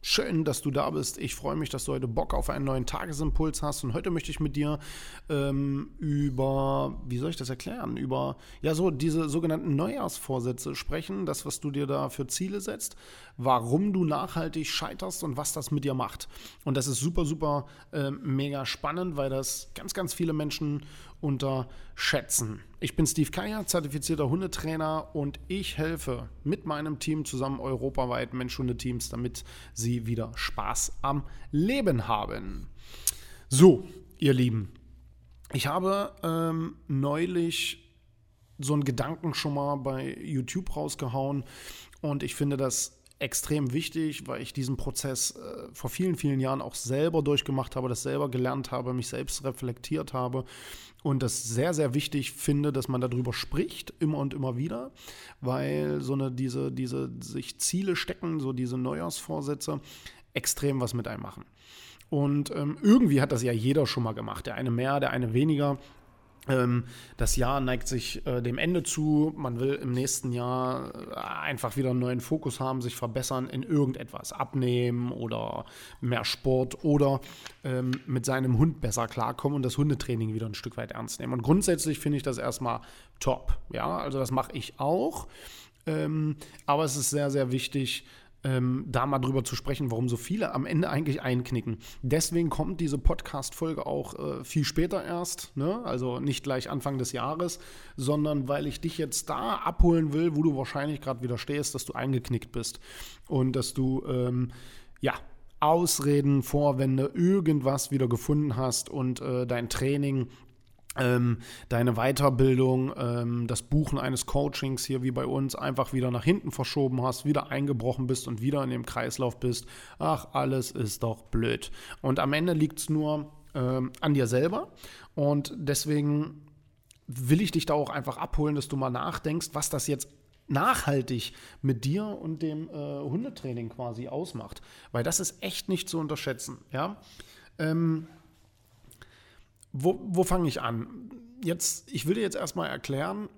Schön, dass du da bist. Ich freue mich, dass du heute Bock auf einen neuen Tagesimpuls hast. Und heute möchte ich mit dir ähm, über, wie soll ich das erklären, über ja so diese sogenannten Neujahrsvorsätze sprechen, das, was du dir da für Ziele setzt, warum du nachhaltig scheiterst und was das mit dir macht. Und das ist super, super äh, mega spannend, weil das ganz, ganz viele Menschen unterschätzen. Ich bin Steve Kaya, zertifizierter Hundetrainer und ich helfe mit meinem Team zusammen europaweit Mensch-Hunde-Teams, damit sie wieder Spaß am Leben haben. So, ihr Lieben, ich habe ähm, neulich so einen Gedanken schon mal bei YouTube rausgehauen und ich finde das extrem wichtig, weil ich diesen Prozess äh, vor vielen, vielen Jahren auch selber durchgemacht habe, das selber gelernt habe, mich selbst reflektiert habe und das sehr, sehr wichtig finde, dass man darüber spricht, immer und immer wieder, weil so eine, diese, diese sich Ziele stecken, so diese Neujahrsvorsätze, extrem was mit einem machen. Und ähm, irgendwie hat das ja jeder schon mal gemacht. Der eine mehr, der eine weniger. Ähm, das Jahr neigt sich äh, dem Ende zu. Man will im nächsten Jahr äh, einfach wieder einen neuen Fokus haben, sich verbessern in irgendetwas. Abnehmen oder mehr Sport oder ähm, mit seinem Hund besser klarkommen und das Hundetraining wieder ein Stück weit ernst nehmen. Und grundsätzlich finde ich das erstmal top. Ja, also das mache ich auch. Ähm, aber es ist sehr, sehr wichtig, ähm, da mal drüber zu sprechen, warum so viele am Ende eigentlich einknicken. Deswegen kommt diese Podcast-Folge auch äh, viel später erst, ne? also nicht gleich Anfang des Jahres, sondern weil ich dich jetzt da abholen will, wo du wahrscheinlich gerade wieder stehst, dass du eingeknickt bist und dass du, ähm, ja, Ausreden, Vorwände, irgendwas wieder gefunden hast und äh, dein Training ähm, deine Weiterbildung, ähm, das Buchen eines Coachings hier wie bei uns einfach wieder nach hinten verschoben hast, wieder eingebrochen bist und wieder in dem Kreislauf bist. Ach, alles ist doch blöd. Und am Ende liegt es nur ähm, an dir selber. Und deswegen will ich dich da auch einfach abholen, dass du mal nachdenkst, was das jetzt nachhaltig mit dir und dem äh, Hundetraining quasi ausmacht. Weil das ist echt nicht zu unterschätzen. Ja. Ähm, wo, wo fange ich an? Jetzt, ich will dir jetzt erstmal erklären,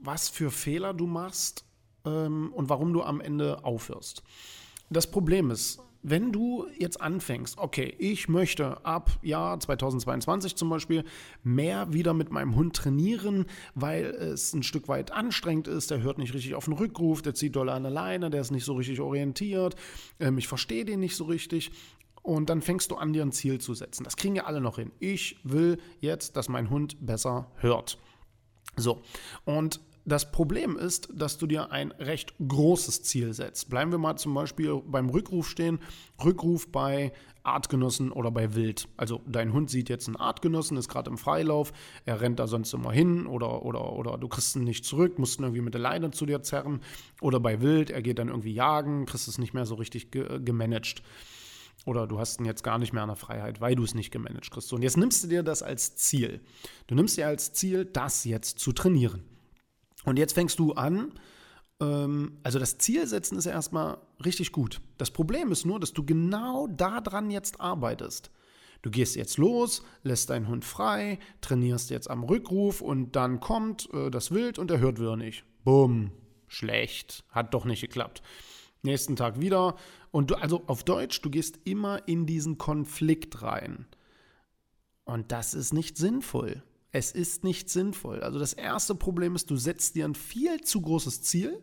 was für Fehler du machst ähm, und warum du am Ende aufhörst. Das Problem ist, wenn du jetzt anfängst, okay, ich möchte ab Jahr 2022 zum Beispiel mehr wieder mit meinem Hund trainieren, weil es ein Stück weit anstrengend ist, der hört nicht richtig auf den Rückruf, der zieht doll an der Leine, der ist nicht so richtig orientiert, ähm, ich verstehe den nicht so richtig und dann fängst du an, dir ein Ziel zu setzen. Das kriegen ja alle noch hin. Ich will jetzt, dass mein Hund besser hört. So, und das Problem ist, dass du dir ein recht großes Ziel setzt. Bleiben wir mal zum Beispiel beim Rückruf stehen. Rückruf bei Artgenossen oder bei Wild. Also dein Hund sieht jetzt einen Artgenossen, ist gerade im Freilauf, er rennt da sonst immer hin oder, oder, oder du kriegst ihn nicht zurück, musst ihn irgendwie mit der Leine zu dir zerren. Oder bei Wild, er geht dann irgendwie jagen, kriegst es nicht mehr so richtig ge gemanagt. Oder du hast ihn jetzt gar nicht mehr an der Freiheit, weil du es nicht gemanagt kriegst. Und jetzt nimmst du dir das als Ziel. Du nimmst dir als Ziel, das jetzt zu trainieren. Und jetzt fängst du an, ähm, also das Ziel setzen ist ja erstmal richtig gut. Das Problem ist nur, dass du genau daran jetzt arbeitest. Du gehst jetzt los, lässt deinen Hund frei, trainierst jetzt am Rückruf und dann kommt äh, das Wild und er hört wieder nicht. Bumm, schlecht, hat doch nicht geklappt. Nächsten Tag wieder. Und du, also auf Deutsch, du gehst immer in diesen Konflikt rein. Und das ist nicht sinnvoll. Es ist nicht sinnvoll. Also das erste Problem ist, du setzt dir ein viel zu großes Ziel.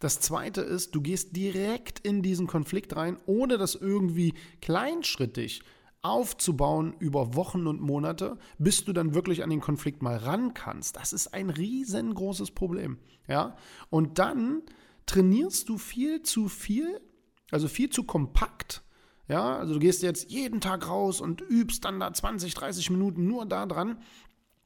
Das zweite ist, du gehst direkt in diesen Konflikt rein, ohne das irgendwie kleinschrittig aufzubauen über Wochen und Monate, bis du dann wirklich an den Konflikt mal ran kannst. Das ist ein riesengroßes Problem. Ja? Und dann trainierst du viel zu viel, also viel zu kompakt. Ja, also du gehst jetzt jeden Tag raus und übst dann da 20, 30 Minuten nur da dran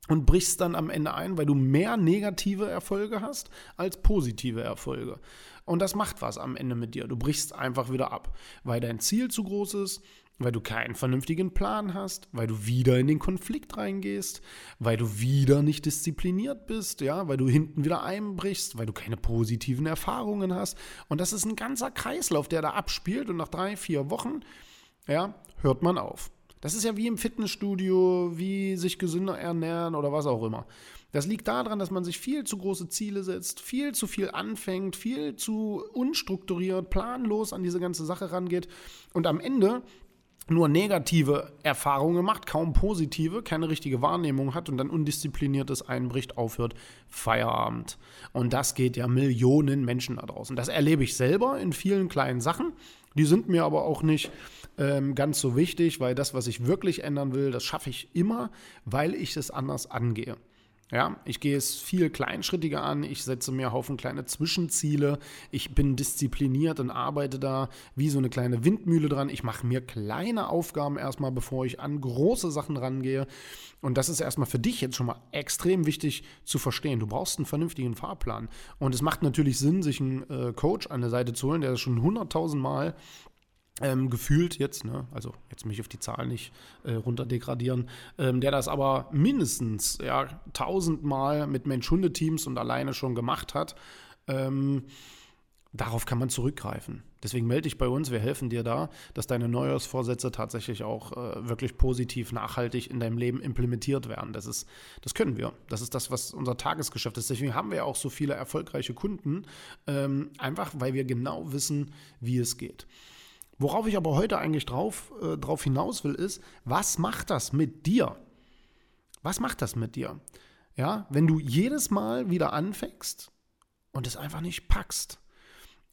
und brichst dann am Ende ein, weil du mehr negative Erfolge hast als positive Erfolge. Und das macht was am Ende mit dir. Du brichst einfach wieder ab, weil dein Ziel zu groß ist, weil du keinen vernünftigen Plan hast, weil du wieder in den Konflikt reingehst, weil du wieder nicht diszipliniert bist, ja, weil du hinten wieder einbrichst, weil du keine positiven Erfahrungen hast. Und das ist ein ganzer Kreislauf, der da abspielt und nach drei, vier Wochen, ja, hört man auf. Das ist ja wie im Fitnessstudio, wie sich gesünder ernähren oder was auch immer. Das liegt daran, dass man sich viel zu große Ziele setzt, viel zu viel anfängt, viel zu unstrukturiert, planlos an diese ganze Sache rangeht und am Ende nur negative Erfahrungen macht, kaum positive, keine richtige Wahrnehmung hat und dann undiszipliniertes einbricht, aufhört, Feierabend. Und das geht ja Millionen Menschen da draußen. Das erlebe ich selber in vielen kleinen Sachen. Die sind mir aber auch nicht ähm, ganz so wichtig, weil das, was ich wirklich ändern will, das schaffe ich immer, weil ich es anders angehe. Ja, ich gehe es viel kleinschrittiger an, ich setze mir Haufen kleine Zwischenziele, ich bin diszipliniert und arbeite da wie so eine kleine Windmühle dran. Ich mache mir kleine Aufgaben erstmal, bevor ich an große Sachen rangehe. Und das ist erstmal für dich jetzt schon mal extrem wichtig zu verstehen. Du brauchst einen vernünftigen Fahrplan. Und es macht natürlich Sinn, sich einen äh, Coach an der Seite zu holen, der das schon hunderttausend Mal ähm, gefühlt jetzt, ne, also jetzt mich auf die Zahlen nicht äh, runterdegradieren, ähm, der das aber mindestens ja, tausendmal mit Mensch-Hunde-Teams und alleine schon gemacht hat, ähm, darauf kann man zurückgreifen. Deswegen melde dich bei uns, wir helfen dir da, dass deine Neujahrsvorsätze tatsächlich auch äh, wirklich positiv, nachhaltig in deinem Leben implementiert werden. Das, ist, das können wir. Das ist das, was unser Tagesgeschäft ist. Deswegen haben wir auch so viele erfolgreiche Kunden, ähm, einfach weil wir genau wissen, wie es geht. Worauf ich aber heute eigentlich drauf, äh, drauf hinaus will, ist, was macht das mit dir? Was macht das mit dir? Ja, wenn du jedes Mal wieder anfängst und es einfach nicht packst.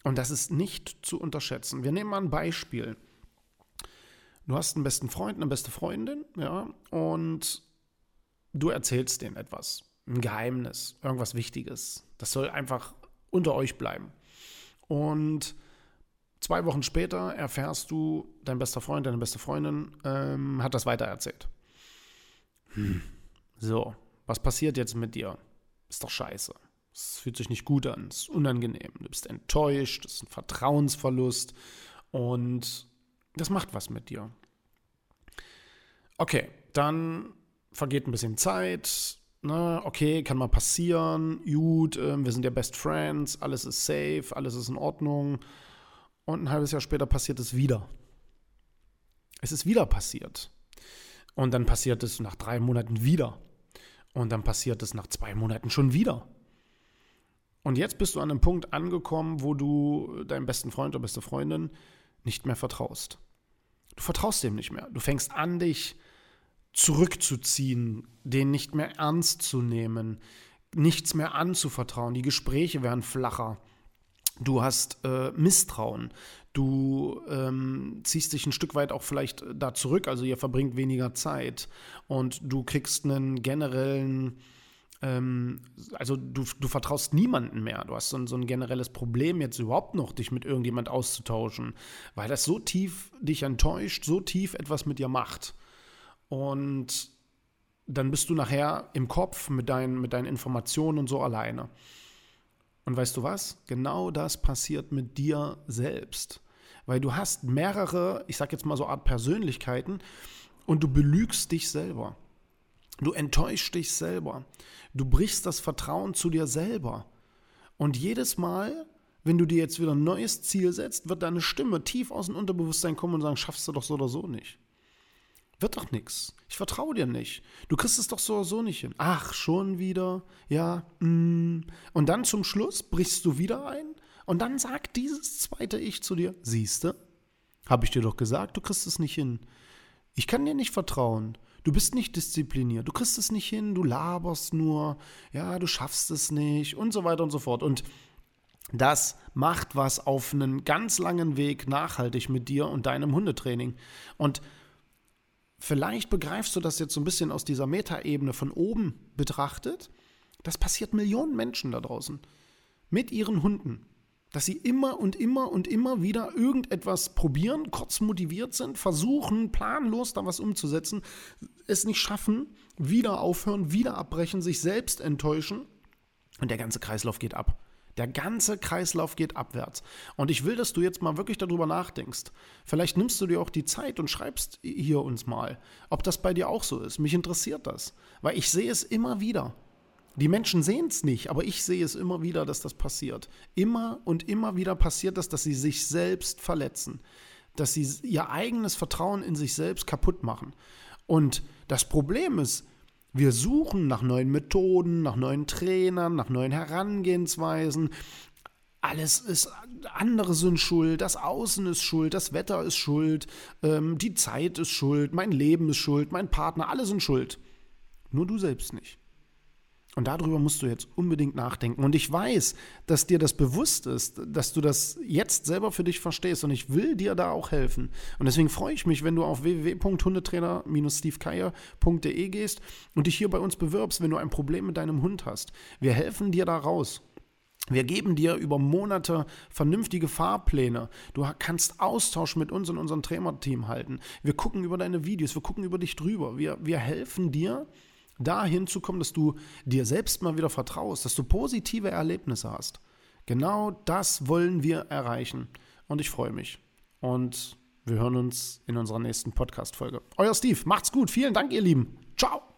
Und das ist nicht zu unterschätzen. Wir nehmen mal ein Beispiel. Du hast einen besten Freund, eine beste Freundin, ja, und du erzählst denen etwas. Ein Geheimnis, irgendwas Wichtiges. Das soll einfach unter euch bleiben. Und Zwei Wochen später erfährst du, dein bester Freund, deine beste Freundin ähm, hat das weitererzählt. Hm. So, was passiert jetzt mit dir? Ist doch scheiße. Es fühlt sich nicht gut an, es ist unangenehm. Du bist enttäuscht, es ist ein Vertrauensverlust und das macht was mit dir. Okay, dann vergeht ein bisschen Zeit. Ne? Okay, kann mal passieren. Gut, äh, wir sind ja Best Friends, alles ist safe, alles ist in Ordnung. Und ein halbes Jahr später passiert es wieder. Es ist wieder passiert. Und dann passiert es nach drei Monaten wieder. Und dann passiert es nach zwei Monaten schon wieder. Und jetzt bist du an einem Punkt angekommen, wo du deinem besten Freund oder beste Freundin nicht mehr vertraust. Du vertraust dem nicht mehr. Du fängst an, dich zurückzuziehen, den nicht mehr ernst zu nehmen, nichts mehr anzuvertrauen. Die Gespräche werden flacher. Du hast äh, Misstrauen. Du ähm, ziehst dich ein Stück weit auch vielleicht da zurück, also ihr verbringt weniger Zeit und du kriegst einen generellen, ähm, also du, du vertraust niemanden mehr. Du hast so ein, so ein generelles Problem jetzt überhaupt noch, dich mit irgendjemand auszutauschen, weil das so tief dich enttäuscht, so tief etwas mit dir macht. Und dann bist du nachher im Kopf mit deinen, mit deinen Informationen und so alleine. Und weißt du was? Genau das passiert mit dir selbst. Weil du hast mehrere, ich sag jetzt mal so Art Persönlichkeiten und du belügst dich selber. Du enttäuschst dich selber. Du brichst das Vertrauen zu dir selber. Und jedes Mal, wenn du dir jetzt wieder ein neues Ziel setzt, wird deine Stimme tief aus dem Unterbewusstsein kommen und sagen, schaffst du doch so oder so nicht. Wird doch nichts. Ich vertraue dir nicht. Du kriegst es doch so so nicht hin. Ach, schon wieder? Ja. Mm. Und dann zum Schluss brichst du wieder ein und dann sagt dieses zweite Ich zu dir: Siehste, habe ich dir doch gesagt, du kriegst es nicht hin. Ich kann dir nicht vertrauen. Du bist nicht diszipliniert. Du kriegst es nicht hin. Du laberst nur. Ja, du schaffst es nicht und so weiter und so fort. Und das macht was auf einen ganz langen Weg nachhaltig mit dir und deinem Hundetraining. Und vielleicht begreifst du das jetzt so ein bisschen aus dieser Metaebene von oben betrachtet. Das passiert Millionen Menschen da draußen mit ihren Hunden dass sie immer und immer und immer wieder irgendetwas probieren, kurz motiviert sind, versuchen, planlos da was umzusetzen, es nicht schaffen, wieder aufhören, wieder abbrechen, sich selbst enttäuschen und der ganze Kreislauf geht ab. Der ganze Kreislauf geht abwärts. Und ich will, dass du jetzt mal wirklich darüber nachdenkst. Vielleicht nimmst du dir auch die Zeit und schreibst hier uns mal, ob das bei dir auch so ist. Mich interessiert das, weil ich sehe es immer wieder. Die Menschen sehen es nicht, aber ich sehe es immer wieder, dass das passiert. Immer und immer wieder passiert das, dass sie sich selbst verletzen, dass sie ihr eigenes Vertrauen in sich selbst kaputt machen. Und das Problem ist, wir suchen nach neuen Methoden, nach neuen Trainern, nach neuen Herangehensweisen. Alles ist, andere sind schuld, das Außen ist schuld, das Wetter ist schuld, ähm, die Zeit ist schuld, mein Leben ist schuld, mein Partner, alle sind schuld. Nur du selbst nicht. Und darüber musst du jetzt unbedingt nachdenken. Und ich weiß, dass dir das bewusst ist, dass du das jetzt selber für dich verstehst. Und ich will dir da auch helfen. Und deswegen freue ich mich, wenn du auf www.hundetrainer-stevekeier.de gehst und dich hier bei uns bewirbst, wenn du ein Problem mit deinem Hund hast. Wir helfen dir da raus. Wir geben dir über Monate vernünftige Fahrpläne. Du kannst Austausch mit uns und unserem Trainerteam halten. Wir gucken über deine Videos, wir gucken über dich drüber. Wir, wir helfen dir, dahin zu kommen, dass du dir selbst mal wieder vertraust, dass du positive Erlebnisse hast. Genau das wollen wir erreichen. Und ich freue mich. Und wir hören uns in unserer nächsten Podcast-Folge. Euer Steve, macht's gut. Vielen Dank, ihr Lieben. Ciao.